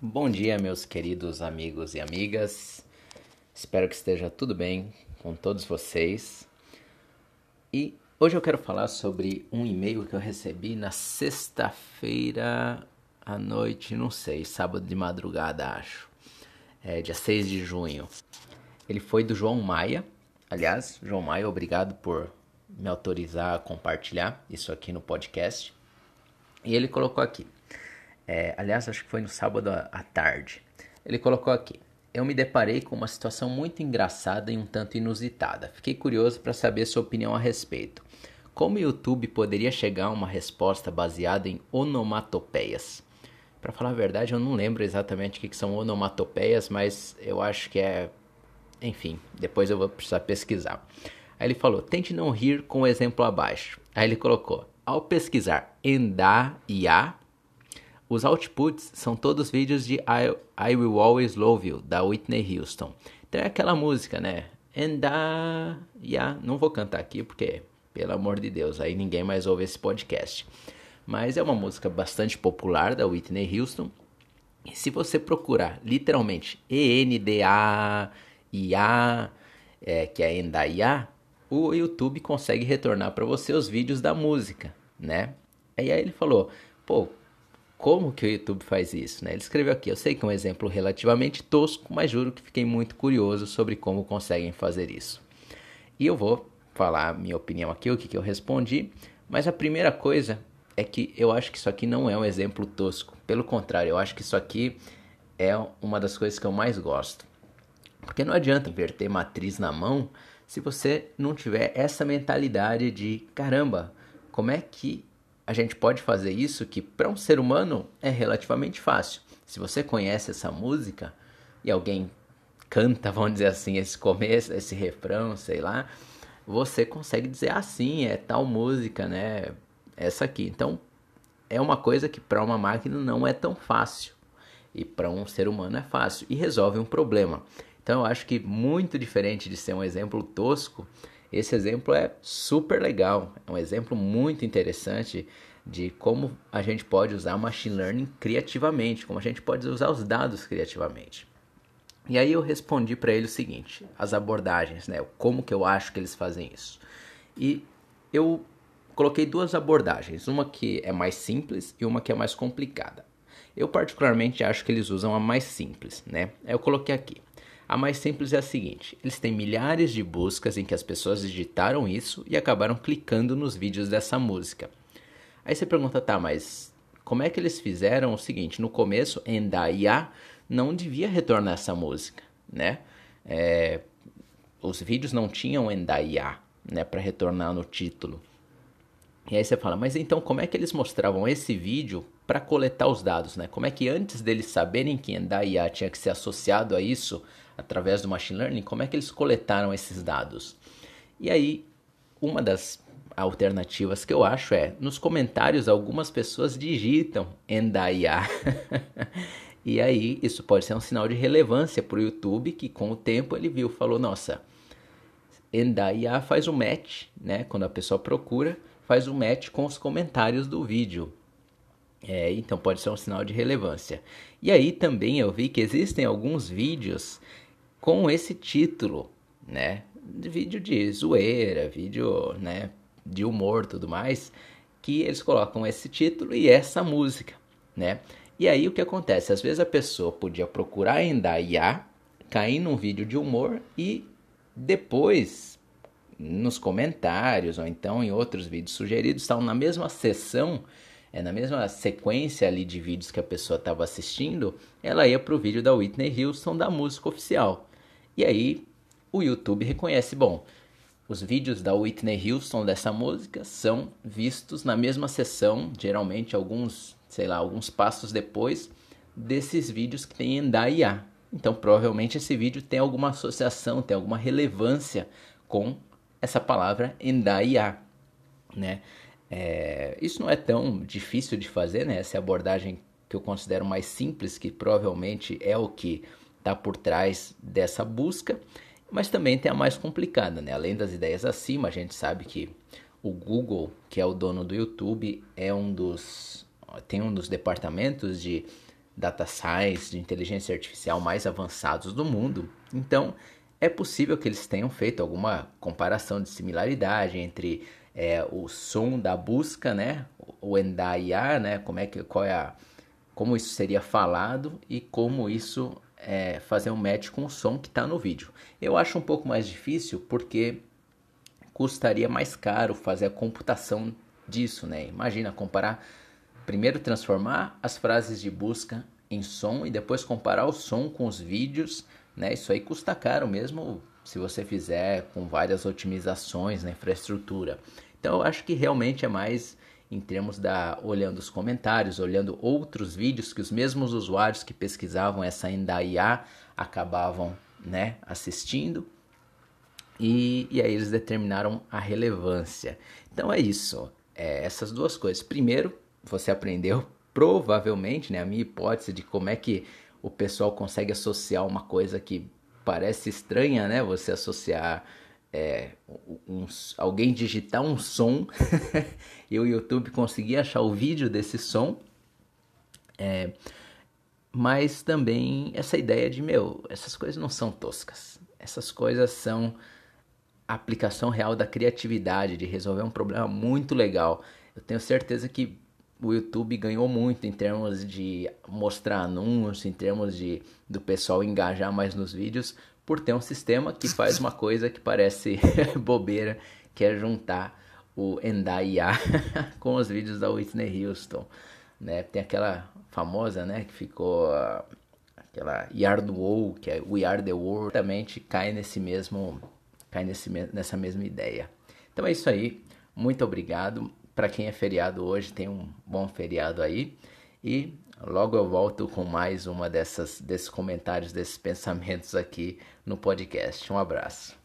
Bom dia, meus queridos amigos e amigas. Espero que esteja tudo bem com todos vocês. E hoje eu quero falar sobre um e-mail que eu recebi na sexta-feira à noite, não sei, sábado de madrugada, acho. É dia 6 de junho. Ele foi do João Maia. Aliás, João Maia, obrigado por me autorizar a compartilhar isso aqui no podcast. E ele colocou aqui. É, aliás, acho que foi no sábado à tarde. Ele colocou aqui: Eu me deparei com uma situação muito engraçada e um tanto inusitada. Fiquei curioso para saber sua opinião a respeito. Como o YouTube poderia chegar a uma resposta baseada em onomatopeias? Para falar a verdade, eu não lembro exatamente o que são onomatopeias, mas eu acho que é. Enfim, depois eu vou precisar pesquisar. Aí ele falou: tente não rir com o exemplo abaixo. Aí ele colocou: ao pesquisar Enda e A, os outputs são todos vídeos de I, I Will Always Love You, da Whitney Houston. Então é aquela música, né? And I, yeah. Não vou cantar aqui porque, pelo amor de Deus, aí ninguém mais ouve esse podcast. Mas é uma música bastante popular da Whitney Houston. E se você procurar literalmente E-N-D-A-I-A, é, que é Endaiá, o YouTube consegue retornar para você os vídeos da música, né? E aí ele falou, pô, como que o YouTube faz isso? Né? Ele escreveu aqui, eu sei que é um exemplo relativamente tosco, mas juro que fiquei muito curioso sobre como conseguem fazer isso. E eu vou falar minha opinião aqui, o que, que eu respondi, mas a primeira coisa é que eu acho que isso aqui não é um exemplo tosco. Pelo contrário, eu acho que isso aqui é uma das coisas que eu mais gosto. Porque não adianta inverter matriz na mão se você não tiver essa mentalidade de caramba, como é que a gente pode fazer isso que para um ser humano é relativamente fácil. Se você conhece essa música e alguém canta, vamos dizer assim, esse começo, esse refrão, sei lá, você consegue dizer assim, ah, é tal música, né? Essa aqui. Então, é uma coisa que para uma máquina não é tão fácil e para um ser humano é fácil e resolve um problema. Então, eu acho que muito diferente de ser um exemplo tosco, esse exemplo é super legal, é um exemplo muito interessante de como a gente pode usar machine learning criativamente, como a gente pode usar os dados criativamente. E aí eu respondi para ele o seguinte, as abordagens, né? Como que eu acho que eles fazem isso? E eu coloquei duas abordagens, uma que é mais simples e uma que é mais complicada. Eu particularmente acho que eles usam a mais simples, né? Eu coloquei aqui. A mais simples é a seguinte: eles têm milhares de buscas em que as pessoas digitaram isso e acabaram clicando nos vídeos dessa música. Aí você pergunta, tá, mas como é que eles fizeram o seguinte? No começo, Endaya não devia retornar essa música, né? É, os vídeos não tinham Endaya, né, para retornar no título. E aí você fala, mas então como é que eles mostravam esse vídeo para coletar os dados, né? Como é que antes deles saberem que Endaya tinha que ser associado a isso, através do machine learning, como é que eles coletaram esses dados? E aí, uma das alternativas que eu acho é, nos comentários algumas pessoas digitam Endaya. e aí, isso pode ser um sinal de relevância para o YouTube, que com o tempo ele viu, falou, nossa, Endaya faz um match, né? Quando a pessoa procura, faz um match com os comentários do vídeo. É, então pode ser um sinal de relevância. E aí também eu vi que existem alguns vídeos com esse título, né? Vídeo de zoeira, vídeo, né, de humor, tudo mais, que eles colocam esse título e essa música, né? E aí o que acontece? Às vezes a pessoa podia procurar em Daya, cair num vídeo de humor e depois nos comentários ou então em outros vídeos sugeridos estão na mesma sessão é, na mesma sequência ali de vídeos que a pessoa estava assistindo, ela ia para o vídeo da Whitney Houston da música oficial. E aí o YouTube reconhece, bom, os vídeos da Whitney Houston dessa música são vistos na mesma sessão, geralmente alguns, sei lá, alguns passos depois desses vídeos que tem em DAIA. Então, provavelmente esse vídeo tem alguma associação, tem alguma relevância com essa palavra Endaiá, né? É, isso não é tão difícil de fazer, né? Essa é a abordagem que eu considero mais simples, que provavelmente é o que está por trás dessa busca, mas também tem a mais complicada, né? Além das ideias acima, a gente sabe que o Google, que é o dono do YouTube, é um dos tem um dos departamentos de data science, de inteligência artificial mais avançados do mundo. Então, é possível que eles tenham feito alguma comparação de similaridade entre é, o som da busca, né, o endaiar, né, como é que qual é a, como isso seria falado e como isso é, fazer um match com o som que está no vídeo. Eu acho um pouco mais difícil porque custaria mais caro fazer a computação disso, né? Imagina comparar, primeiro transformar as frases de busca em som e depois comparar o som com os vídeos, né? Isso aí custa caro mesmo se você fizer com várias otimizações na infraestrutura. Então eu acho que realmente é mais em termos da olhando os comentários, olhando outros vídeos que os mesmos usuários que pesquisavam essa ainda IA acabavam, né, assistindo. E, e aí eles determinaram a relevância. Então é isso, é, essas duas coisas. Primeiro, você aprendeu provavelmente, né, a minha hipótese de como é que o pessoal consegue associar uma coisa que parece estranha, né? Você associar é, um, alguém digitar um som e o YouTube conseguir achar o vídeo desse som. É, mas também essa ideia de, meu, essas coisas não são toscas. Essas coisas são a aplicação real da criatividade, de resolver um problema muito legal. Eu tenho certeza que o YouTube ganhou muito em termos de mostrar anúncios, em termos de do pessoal engajar mais nos vídeos, por ter um sistema que faz uma coisa que parece bobeira, que é juntar o Endaya com os vídeos da Whitney Houston, né? Tem aquela famosa, né, que ficou uh, aquela Yard Wall, que é We Are the World, também cai nesse mesmo cai nesse, nessa mesma ideia. Então é isso aí. Muito obrigado. Para quem é feriado hoje, tem um bom feriado aí. E logo eu volto com mais uma dessas desses comentários, desses pensamentos aqui no podcast. Um abraço.